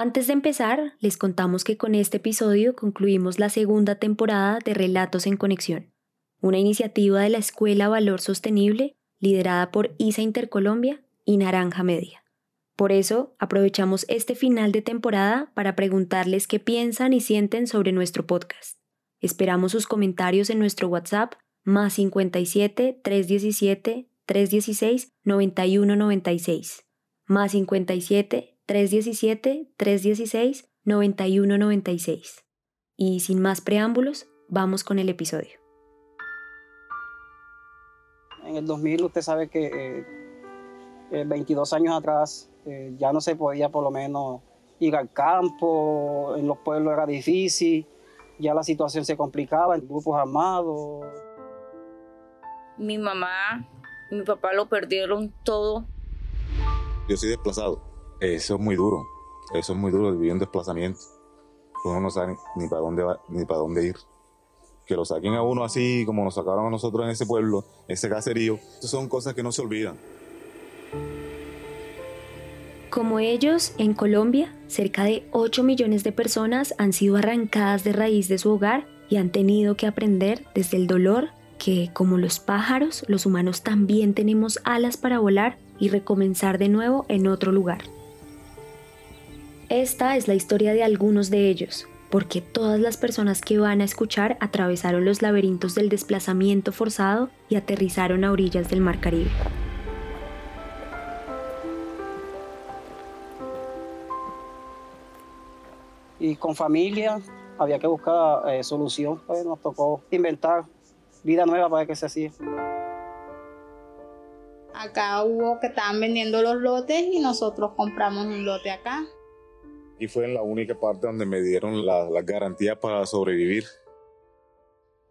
Antes de empezar, les contamos que con este episodio concluimos la segunda temporada de Relatos en Conexión, una iniciativa de la Escuela Valor Sostenible liderada por ISA Intercolombia y Naranja Media. Por eso, aprovechamos este final de temporada para preguntarles qué piensan y sienten sobre nuestro podcast. Esperamos sus comentarios en nuestro WhatsApp más 57 317 316 9196 más 57 317 316 9196. Y sin más preámbulos, vamos con el episodio. En el 2000 usted sabe que 22 eh, años atrás eh, ya no se podía por lo menos ir al campo, en los pueblos era difícil, ya la situación se complicaba en grupos armados. Mi mamá, mi papá lo perdieron todo. Yo soy desplazado. Eso es muy duro. Eso es muy duro vivir en desplazamiento. Uno no sabe ni para dónde va, ni para dónde ir. Que lo saquen a uno así como nos sacaron a nosotros en ese pueblo, ese caserío. Son cosas que no se olvidan. Como ellos, en Colombia, cerca de 8 millones de personas han sido arrancadas de raíz de su hogar y han tenido que aprender desde el dolor que, como los pájaros, los humanos también tenemos alas para volar y recomenzar de nuevo en otro lugar. Esta es la historia de algunos de ellos, porque todas las personas que van a escuchar atravesaron los laberintos del desplazamiento forzado y aterrizaron a orillas del Mar Caribe. y con familia había que buscar eh, solución, pues nos tocó inventar vida nueva para que se hacía. Acá hubo que estaban vendiendo los lotes y nosotros compramos un lote acá. Y fue en la única parte donde me dieron las la garantías para sobrevivir.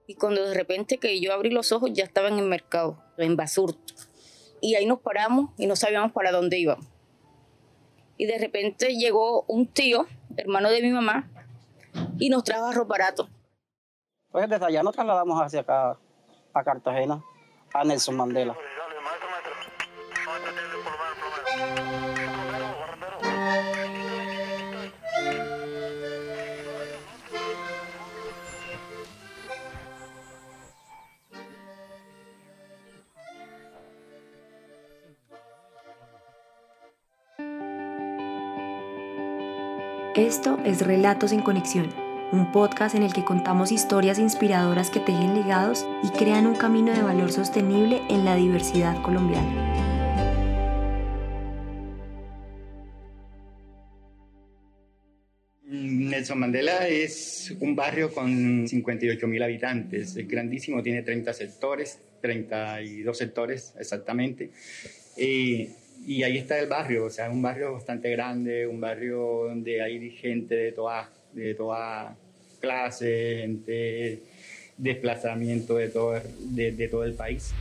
Y cuando de repente que yo abrí los ojos ya estaba en el mercado, en Basurto. Y ahí nos paramos y no sabíamos para dónde íbamos. Y de repente llegó un tío hermano de mi mamá, y nos trajo arroz barato. Pues desde allá nos trasladamos hacia acá, a Cartagena, a Nelson Mandela. Esto es Relatos en Conexión, un podcast en el que contamos historias inspiradoras que tejen legados y crean un camino de valor sostenible en la diversidad colombiana. Nelson Mandela es un barrio con 58 mil habitantes, es grandísimo, tiene 30 sectores, 32 sectores exactamente. Eh, y ahí está el barrio, o sea, un barrio bastante grande, un barrio donde hay gente de toda, de toda clase, gente, desplazamiento de todo, de todo el país.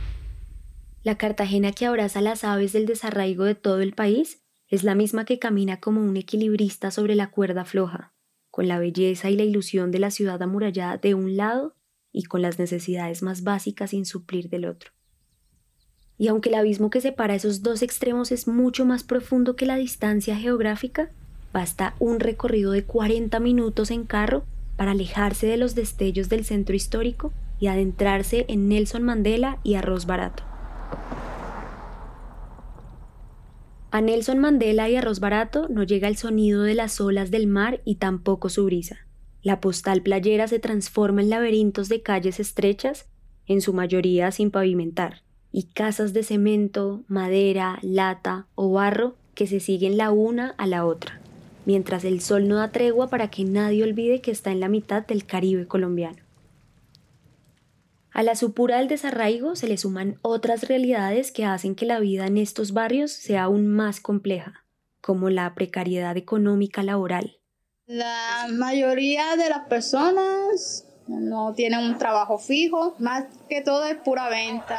La Cartagena que abraza las aves del desarraigo de todo el país es la misma que camina como un equilibrista sobre la cuerda floja, con la belleza y la ilusión de la ciudad amurallada de un lado y con las necesidades más básicas sin suplir del otro. Y aunque el abismo que separa esos dos extremos es mucho más profundo que la distancia geográfica, basta un recorrido de 40 minutos en carro para alejarse de los destellos del centro histórico y adentrarse en Nelson Mandela y Arroz Barato. A Nelson Mandela y Arroz Barato no llega el sonido de las olas del mar y tampoco su brisa. La postal playera se transforma en laberintos de calles estrechas, en su mayoría sin pavimentar y casas de cemento, madera, lata o barro que se siguen la una a la otra, mientras el sol no da tregua para que nadie olvide que está en la mitad del Caribe colombiano. A la supura del desarraigo se le suman otras realidades que hacen que la vida en estos barrios sea aún más compleja, como la precariedad económica laboral. La mayoría de las personas no tienen un trabajo fijo, más que todo es pura venta.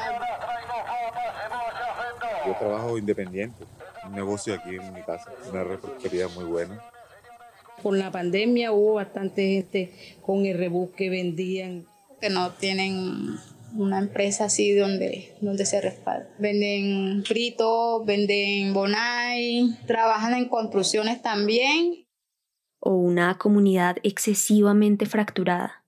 Yo trabajo independiente, un negocio aquí en mi casa, una repostería muy buena. Por la pandemia hubo bastante gente con el rebus que vendían. Que no tienen una empresa así donde, donde se respalda. Venden fritos, venden bonai, trabajan en construcciones también. o una comunidad excesivamente fracturada.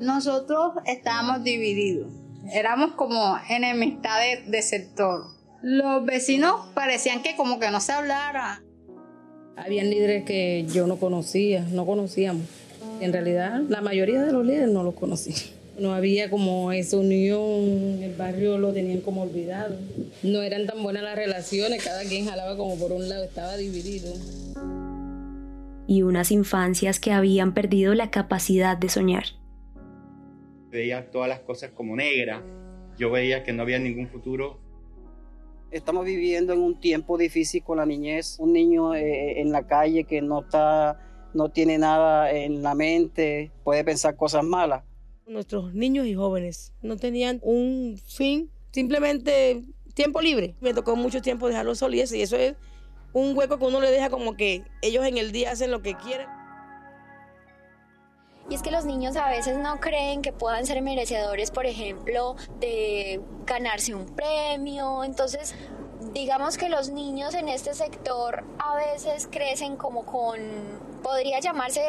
Nosotros estábamos divididos, éramos como enemistades de sector. Los vecinos parecían que como que no se hablara. Habían líderes que yo no conocía, no conocíamos. En realidad, la mayoría de los líderes no los conocí. No había como esa unión, el barrio lo tenían como olvidado. No eran tan buenas las relaciones, cada quien jalaba como por un lado, estaba dividido. Y unas infancias que habían perdido la capacidad de soñar. Veía todas las cosas como negras. Yo veía que no había ningún futuro Estamos viviendo en un tiempo difícil con la niñez, un niño eh, en la calle que no está, no tiene nada en la mente, puede pensar cosas malas. Nuestros niños y jóvenes no tenían un fin, simplemente tiempo libre. Me tocó mucho tiempo dejarlos solos y eso, y eso es un hueco que uno le deja como que ellos en el día hacen lo que quieren. Y es que los niños a veces no creen que puedan ser merecedores, por ejemplo, de ganarse un premio. Entonces, digamos que los niños en este sector a veces crecen como con, podría llamarse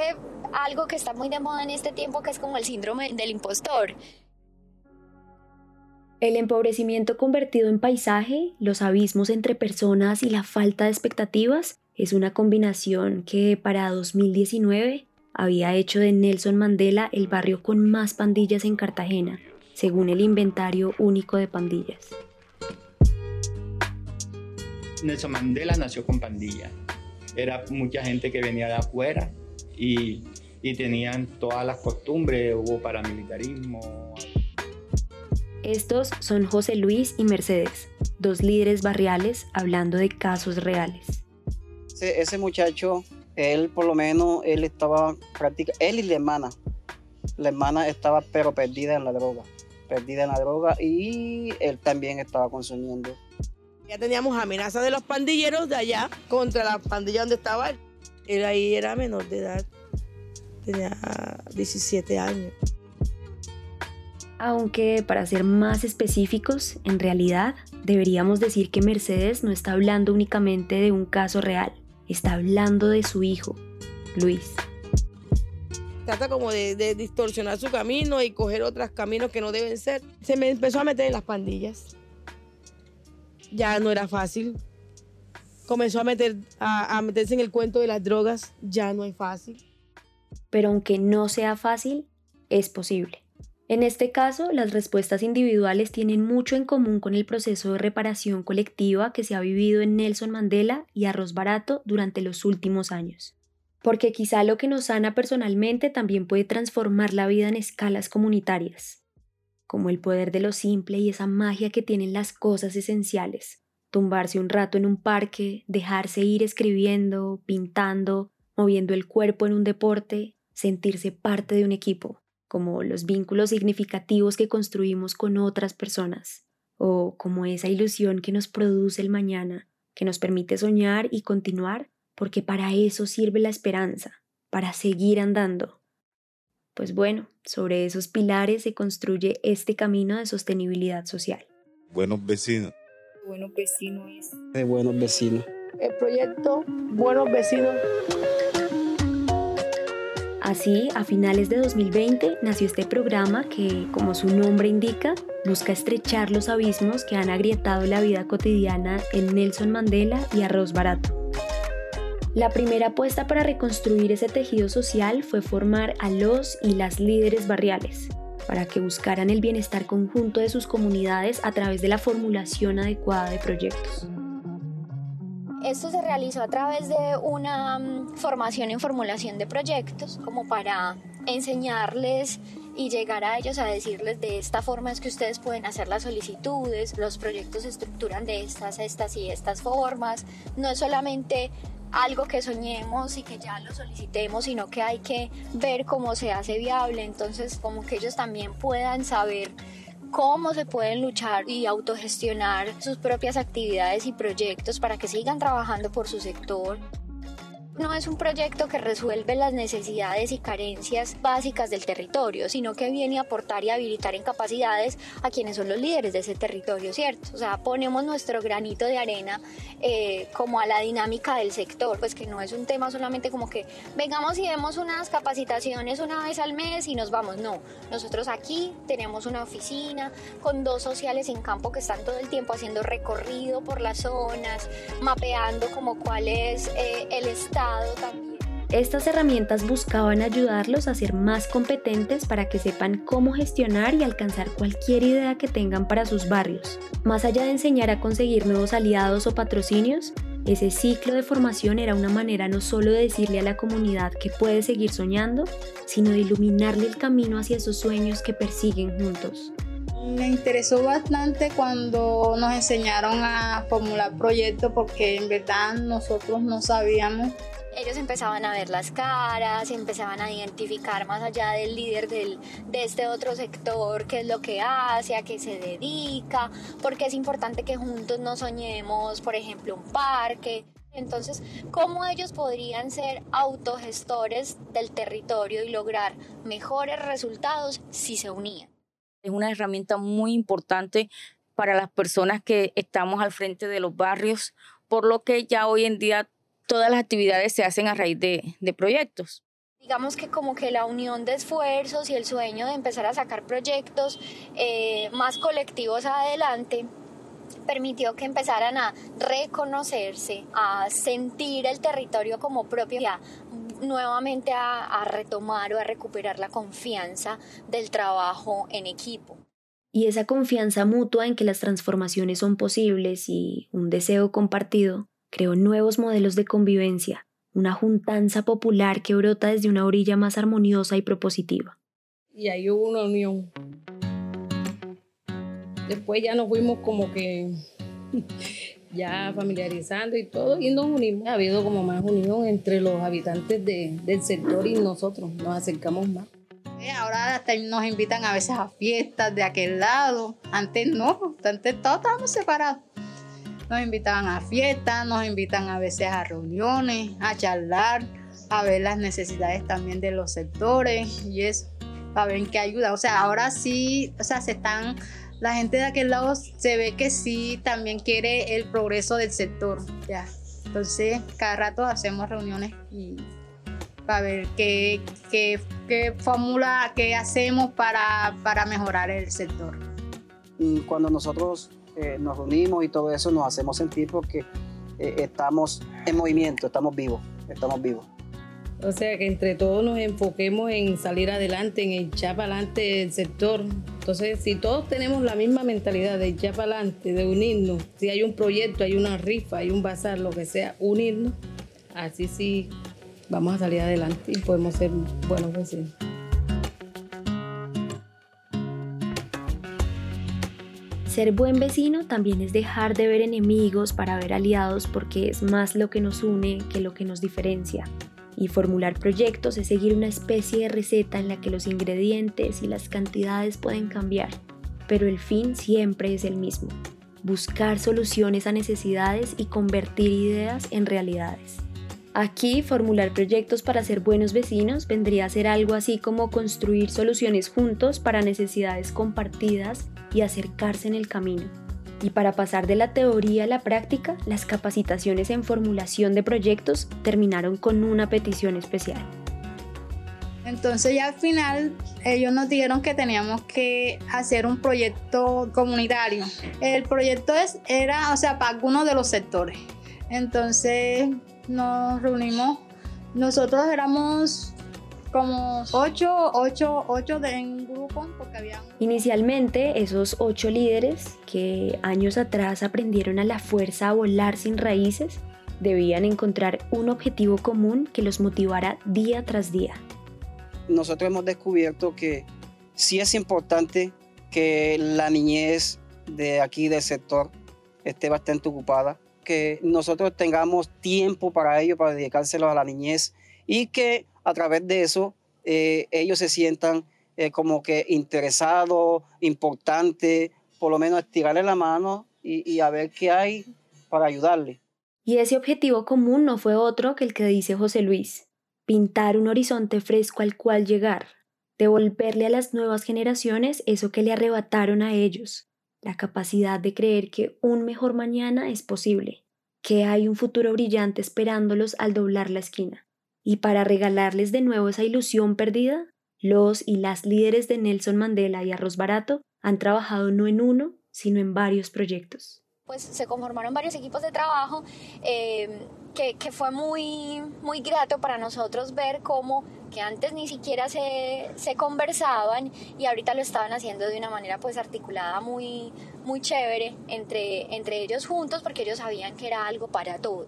algo que está muy de moda en este tiempo, que es como el síndrome del impostor. El empobrecimiento convertido en paisaje, los abismos entre personas y la falta de expectativas es una combinación que para 2019 había hecho de Nelson Mandela el barrio con más pandillas en Cartagena, según el inventario único de pandillas. Nelson Mandela nació con pandilla. Era mucha gente que venía de afuera y, y tenían todas las costumbres, hubo paramilitarismo. Estos son José Luis y Mercedes, dos líderes barriales hablando de casos reales. Ese, ese muchacho él por lo menos, él estaba prácticamente, él y la hermana, la hermana estaba pero perdida en la droga, perdida en la droga y él también estaba consumiendo. Ya teníamos amenazas de los pandilleros de allá contra la pandilla donde estaba él. Él ahí era menor de edad, tenía 17 años. Aunque para ser más específicos, en realidad deberíamos decir que Mercedes no está hablando únicamente de un caso real está hablando de su hijo, Luis. Trata como de, distorsionar su camino y coger otros caminos que no deben ser. Se me empezó a meter en las pandillas. Ya no era fácil. Comenzó a, meter, a, a meterse en el cuento de las drogas. Ya no es fácil. Pero aunque no sea fácil, es posible. En este caso, las respuestas individuales tienen mucho en común con el proceso de reparación colectiva que se ha vivido en Nelson Mandela y Arroz Barato durante los últimos años. Porque quizá lo que nos sana personalmente también puede transformar la vida en escalas comunitarias, como el poder de lo simple y esa magia que tienen las cosas esenciales, tumbarse un rato en un parque, dejarse ir escribiendo, pintando, moviendo el cuerpo en un deporte, sentirse parte de un equipo como los vínculos significativos que construimos con otras personas, o como esa ilusión que nos produce el mañana, que nos permite soñar y continuar, porque para eso sirve la esperanza, para seguir andando. Pues bueno, sobre esos pilares se construye este camino de sostenibilidad social. Buenos vecinos. Buenos vecinos es. De buenos vecinos. El proyecto Buenos Vecinos Así, a finales de 2020 nació este programa que, como su nombre indica, busca estrechar los abismos que han agrietado la vida cotidiana en Nelson Mandela y Arroz Barato. La primera apuesta para reconstruir ese tejido social fue formar a los y las líderes barriales, para que buscaran el bienestar conjunto de sus comunidades a través de la formulación adecuada de proyectos. Esto se realizó a través de una mm, formación en formulación de proyectos, como para enseñarles y llegar a ellos a decirles de esta forma es que ustedes pueden hacer las solicitudes, los proyectos se estructuran de estas, estas y estas formas. No es solamente algo que soñemos y que ya lo solicitemos, sino que hay que ver cómo se hace viable, entonces como que ellos también puedan saber cómo se pueden luchar y autogestionar sus propias actividades y proyectos para que sigan trabajando por su sector. No es un proyecto que resuelve las necesidades y carencias básicas del territorio, sino que viene a aportar y habilitar en capacidades a quienes son los líderes de ese territorio, ¿cierto? O sea, ponemos nuestro granito de arena eh, como a la dinámica del sector, pues que no es un tema solamente como que vengamos y vemos unas capacitaciones una vez al mes y nos vamos, no. Nosotros aquí tenemos una oficina con dos sociales en campo que están todo el tiempo haciendo recorrido por las zonas, mapeando como cuál es eh, el estado estas herramientas buscaban ayudarlos a ser más competentes para que sepan cómo gestionar y alcanzar cualquier idea que tengan para sus barrios. Más allá de enseñar a conseguir nuevos aliados o patrocinios, ese ciclo de formación era una manera no solo de decirle a la comunidad que puede seguir soñando, sino de iluminarle el camino hacia esos sueños que persiguen juntos. Me interesó bastante cuando nos enseñaron a formular proyectos porque en verdad nosotros no sabíamos ellos empezaban a ver las caras, empezaban a identificar más allá del líder del, de este otro sector, qué es lo que hace, a qué se dedica, porque es importante que juntos nos soñemos, por ejemplo, un parque. Entonces, ¿cómo ellos podrían ser autogestores del territorio y lograr mejores resultados si se unían? Es una herramienta muy importante para las personas que estamos al frente de los barrios, por lo que ya hoy en día todas las actividades se hacen a raíz de, proyectos. Digamos que como que la unión de esfuerzos y el sueño de empezar a sacar proyectos eh, más colectivos adelante permitió que empezaran a reconocerse, a sentir el territorio como propio, y nuevamente a, a retomar o a recuperar la confianza del trabajo en equipo. Y esa confianza mutua en que las transformaciones son posibles y un deseo compartido creó nuevos modelos de convivencia, una juntanza popular que brota desde una orilla más armoniosa y propositiva. Y ahí hubo una unión. Después ya nos fuimos como que ya familiarizando y todo, y nos unimos. Ha habido como más unión entre los habitantes del sector y nosotros, nos acercamos más. Eh, ahora nos invitan a veces a fiestas de aquel lado. Antes no, antes todos estábamos separados. Nos invitaban a fiestas, nos invitan a veces a reuniones, a charlar, a ver las necesidades también de los sectores y eso, para ver en qué ayuda. O sea, ahora sí, o sea, se están, la gente de aquel lado se ve que sí también quiere el progreso del sector, ya. Entonces, cada rato hacemos reuniones y para ver qué, qué, qué fórmula, qué hacemos para, para mejorar el sector. Cuando nosotros eh, nos reunimos y todo eso, nos hacemos sentir porque eh, estamos en movimiento, estamos vivos, estamos vivos. O sea, que entre todos nos enfoquemos en salir adelante, en echar para adelante el sector. Entonces, si todos tenemos la misma mentalidad de echar para adelante, de unirnos, si hay un proyecto, hay una rifa, hay un bazar, lo que sea, unirnos, así sí vamos a salir adelante y podemos ser buenos vecinos. Ser buen vecino también es dejar de ver enemigos para ver aliados porque es más lo que nos une que lo que nos diferencia. Y formular proyectos es seguir una especie de receta en la que los ingredientes y las cantidades pueden cambiar, pero el fin siempre es el mismo, buscar soluciones a necesidades y convertir ideas en realidades. Aquí, formular proyectos para ser buenos vecinos vendría a ser algo así como construir soluciones juntos para necesidades compartidas y acercarse en el camino. Y para pasar de la teoría a la práctica, las capacitaciones en formulación de proyectos terminaron con una petición especial. Entonces ya al final ellos nos dijeron que teníamos que hacer un proyecto comunitario. El proyecto es, era, o sea, para algunos de los sectores. Entonces nos reunimos. Nosotros éramos como ocho, ocho, ocho de en grupo porque había... Inicialmente esos ocho líderes que años atrás aprendieron a la fuerza a volar sin raíces debían encontrar un objetivo común que los motivara día tras día. Nosotros hemos descubierto que sí es importante que la niñez de aquí del sector esté bastante ocupada que nosotros tengamos tiempo para ello, para dedicárselo a la niñez y que a través de eso eh, ellos se sientan eh, como que interesados, importantes, por lo menos estirarle la mano y, y a ver qué hay para ayudarle. Y ese objetivo común no fue otro que el que dice José Luis, pintar un horizonte fresco al cual llegar, devolverle a las nuevas generaciones eso que le arrebataron a ellos, la capacidad de creer que un mejor mañana es posible, que hay un futuro brillante esperándolos al doblar la esquina. Y para regalarles de nuevo esa ilusión perdida, los y las líderes de Nelson Mandela y Arroz Barato han trabajado no en uno, sino en varios proyectos pues se conformaron varios equipos de trabajo eh, que, que, fue muy, muy grato para nosotros ver cómo que antes ni siquiera se, se, conversaban y ahorita lo estaban haciendo de una manera pues articulada muy, muy chévere entre, entre ellos juntos porque ellos sabían que era algo para todos.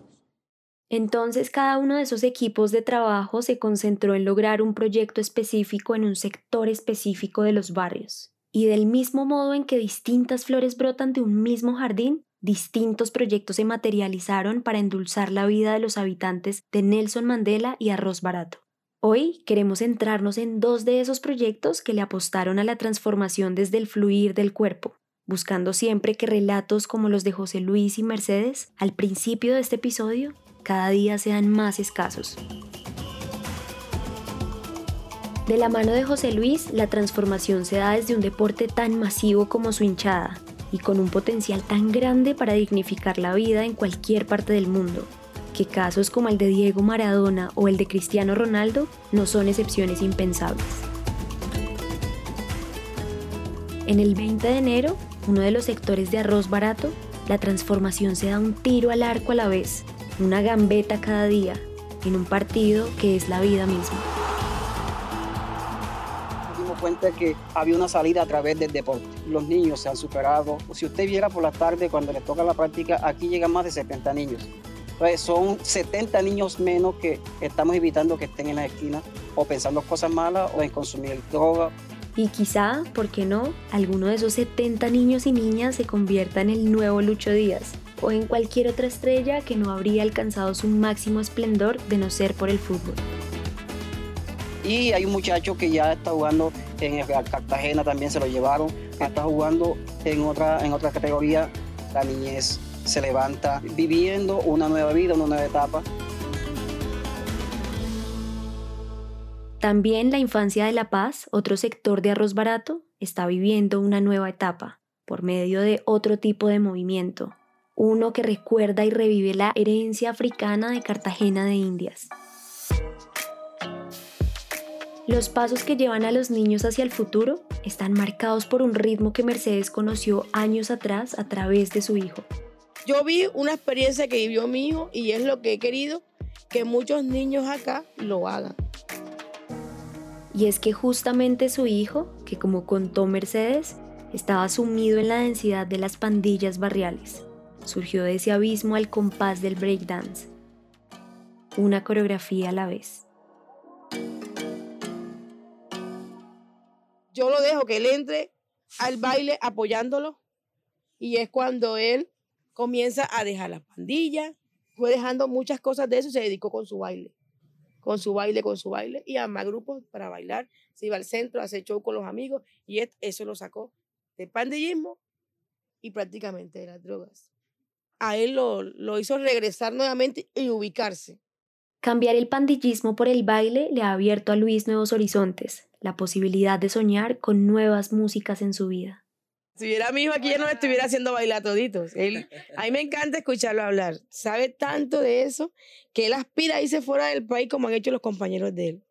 Entonces cada uno de esos equipos de trabajo se concentró en lograr un proyecto específico en un sector específico de los barrios. Y del mismo modo en que distintas flores brotan de un mismo jardín, distintos proyectos se materializaron para endulzar la vida de los habitantes de Nelson Mandela y Arroz Barato. Hoy queremos centrarnos en dos de esos proyectos que le apostaron a la transformación desde el fluir del cuerpo, buscando siempre que relatos como los de José Luis y Mercedes, al principio de este episodio, cada día sean más escasos. De la mano de José Luis, la transformación se da desde un deporte tan masivo como su hinchada, y con un potencial tan grande para dignificar la vida en cualquier parte del mundo, que casos como el de Diego Maradona o el de Cristiano Ronaldo no son excepciones impensables. En el 20 de enero, uno de los sectores de arroz barato, la transformación se da un tiro al arco a la vez, una gambeta cada día, en un partido que es la vida misma cuenta que había una salida a través del deporte. Los niños se han superado. Si usted viera por la tarde cuando le toca la práctica, aquí llegan más de 70 niños. Entonces son 70 niños menos que estamos evitando que estén en la esquina o pensando cosas malas o en consumir droga. Y quizá, ¿por qué no?, alguno de esos 70 niños y niñas se convierta en el nuevo Lucho Díaz o en cualquier otra estrella que no habría alcanzado su máximo esplendor de no ser por el fútbol. Y hay un muchacho que ya está jugando en el Cartagena, también se lo llevaron, está jugando en otra, en otra categoría, la niñez se levanta viviendo una nueva vida, una nueva etapa. También la infancia de La Paz, otro sector de arroz barato, está viviendo una nueva etapa por medio de otro tipo de movimiento, uno que recuerda y revive la herencia africana de Cartagena de Indias. Los pasos que llevan a los niños hacia el futuro están marcados por un ritmo que Mercedes conoció años atrás a través de su hijo. Yo vi una experiencia que vivió mi hijo y es lo que he querido que muchos niños acá lo hagan. Y es que justamente su hijo, que como contó Mercedes, estaba sumido en la densidad de las pandillas barriales. Surgió de ese abismo al compás del breakdance. Una coreografía a la vez. yo lo dejo que él entre al baile apoyándolo y es cuando él comienza a dejar la pandilla, fue dejando muchas cosas de eso y se dedicó con su baile, con su baile, con su baile y a más grupos para bailar, se iba al centro a hacer show con los amigos y eso lo sacó del pandillismo y prácticamente de las drogas. A él lo, lo hizo regresar nuevamente y ubicarse. Cambiar el pandillismo por el baile le ha abierto a Luis nuevos horizontes, la posibilidad de soñar con nuevas músicas en su vida. Si hubiera mi hijo aquí, ya no estuviera haciendo bailar toditos. Él, a mí me encanta escucharlo hablar. Sabe tanto de eso que él aspira a irse fuera del país como han hecho los compañeros de él.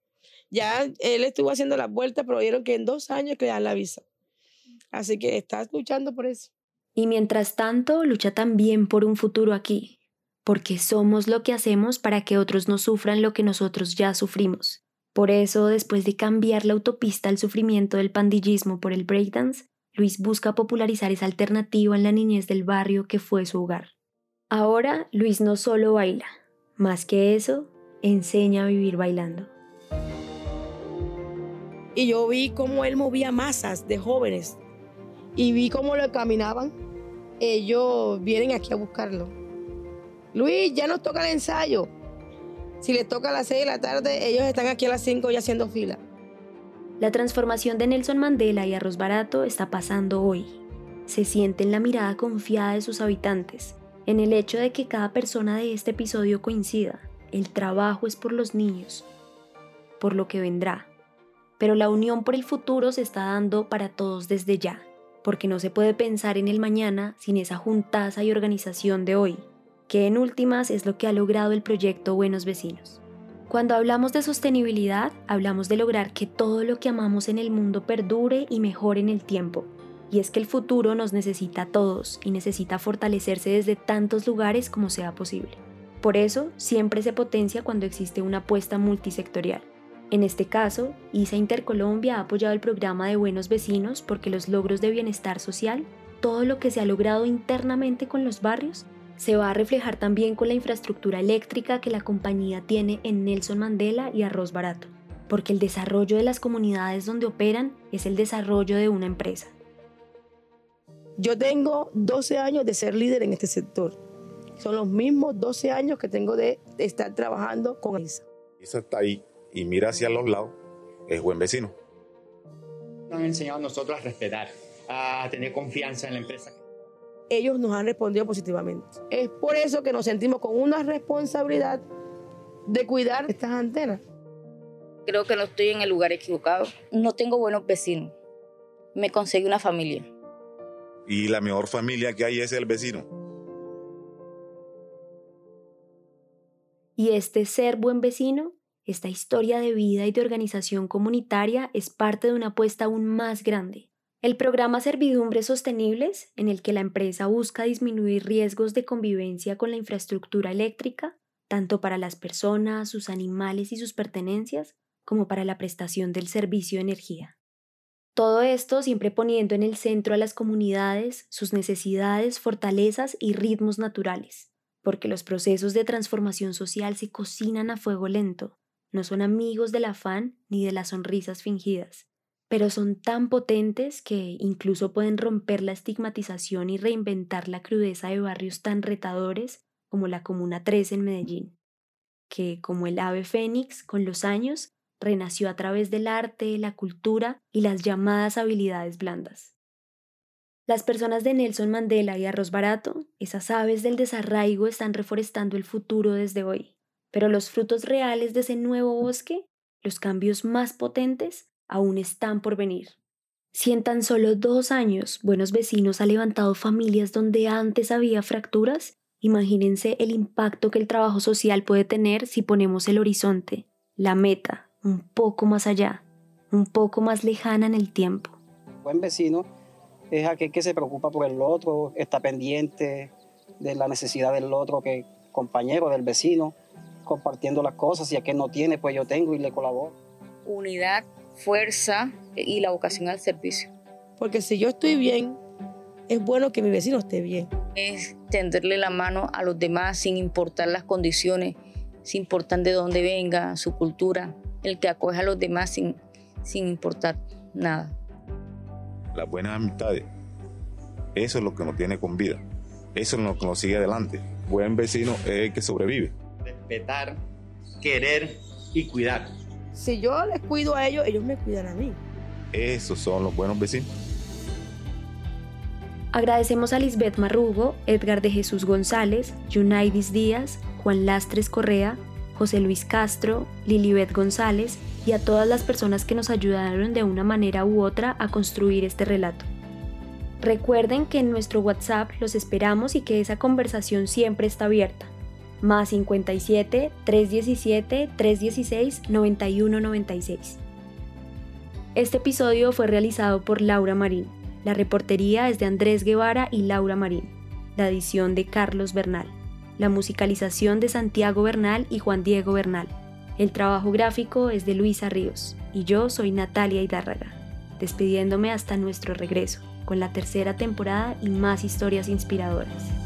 Ya él estuvo haciendo las vueltas, pero vieron que en dos años que dan la visa. Así que estás luchando por eso. Y mientras tanto, lucha también por un futuro aquí, porque somos lo que hacemos para que otros no sufran lo que nosotros ya sufrimos. Por eso, después de cambiar la autopista al sufrimiento del pandillismo por el breakdance, Luis busca popularizar esa alternativa en la niñez del barrio que fue su hogar. Ahora, Luis no solo baila, más que eso, enseña a vivir bailando. Y yo vi cómo él movía masas de jóvenes y vi cómo lo caminaban. Ellos vienen aquí a buscarlo. Luis, ya nos toca el ensayo. Si les toca a las 6 de la tarde, ellos están aquí a las 5 ya haciendo fila. La transformación de Nelson Mandela y Arroz Barato está pasando hoy. Se siente en la mirada confiada de sus habitantes, en el hecho de que cada persona de este episodio coincida. El trabajo es por los niños, por lo que vendrá. Pero la unión por el futuro se está dando para todos desde ya, porque no se puede pensar en el mañana sin esa juntaza y organización de hoy, que en últimas es lo que ha logrado el proyecto Buenos Vecinos. Cuando hablamos de sostenibilidad, hablamos de lograr que todo lo que amamos en el mundo perdure y mejore en el tiempo. Y es que el futuro nos necesita a todos y necesita fortalecerse desde tantos lugares como sea posible. Por eso, siempre se potencia cuando existe una apuesta multisectorial. En este caso, ISA Intercolombia ha apoyado el programa de Buenos Vecinos porque los logros de bienestar social, todo lo que se ha logrado internamente con los barrios, se va a reflejar también con la infraestructura eléctrica que la compañía tiene en Nelson Mandela y Arroz Barato, porque el desarrollo de las comunidades donde operan es el desarrollo de una empresa. Yo tengo 12 años de ser líder en este sector. Son los mismos 12 años que tengo de estar trabajando con ISA. ISA está ahí y mira hacia los lados, es buen vecino. Nos han enseñado a nosotros a respetar, a tener confianza en la empresa. Ellos nos han respondido positivamente. Es por eso que nos sentimos con una responsabilidad de cuidar estas antenas. Creo que no estoy en el lugar equivocado. No tengo buenos vecinos. Me conseguí una familia. Y la mejor familia que hay es el vecino. Y este ser buen vecino esta historia de vida y de organización comunitaria es parte de una apuesta aún más grande. El programa Servidumbres Sostenibles, en el que la empresa busca disminuir riesgos de convivencia con la infraestructura eléctrica, tanto para las personas, sus animales y sus pertenencias, como para la prestación del servicio de energía. Todo esto siempre poniendo en el centro a las comunidades, sus necesidades, fortalezas y ritmos naturales, porque los procesos de transformación social se cocinan a fuego lento, no son amigos del afán ni de las sonrisas fingidas, pero son tan potentes que incluso pueden romper la estigmatización y reinventar la crudeza de barrios tan retadores como la Comuna 3 en Medellín, que, como el ave fénix, con los años, renació a través del arte, la cultura y las llamadas habilidades blandas. Las personas de Nelson Mandela y Arroz Barato, esas aves del desarraigo, están reforestando el futuro desde hoy pero los frutos reales de ese nuevo bosque, los cambios más potentes, aún están por venir. Si en tan solo dos años Buenos Vecinos ha levantado familias donde antes había fracturas, imagínense el impacto que el trabajo social puede tener si ponemos el horizonte, la meta, un poco más allá, un poco más lejana en el tiempo. Buen vecino es aquel que se preocupa por el otro, está pendiente de la necesidad del otro, que compañero del vecino, compartiendo las cosas. Si aquel no tiene, pues yo tengo y le colaboro. Unidad, fuerza y la vocación al servicio. Porque si yo estoy bien, es bueno que mi vecino esté bien. Es tenderle la mano a los demás sin importar las condiciones, sin importar de dónde venga, su cultura. El que acoge a los demás sin, sin importar nada. Las buenas amistades, eso es lo que nos tiene con vida. Eso es lo que nos sigue adelante. Buen vecino es el que sobrevive respetar, querer y cuidar. Si yo les cuido a ellos, ellos me cuidan a mí. Esos son los buenos vecinos. Agradecemos a Lisbeth Marrugo, Edgar de Jesús González, Yunaidis Díaz, Juan Lastres Correa, José Luis Castro, Lilibet González y a todas las personas que nos ayudaron de una manera u otra a construir este relato. Recuerden que en nuestro WhatsApp los esperamos y que esa conversación siempre está abierta más 57 317 316 9196. Este episodio fue realizado por Laura Marín. La reportería es de Andrés Guevara y Laura Marín. La edición de Carlos Bernal. La musicalización de Santiago Bernal y Juan Diego Bernal. El trabajo gráfico es de Luisa Ríos y yo soy Natalia Hidárraga, despidiéndome hasta nuestro regreso, con la tercera temporada y más historias inspiradoras.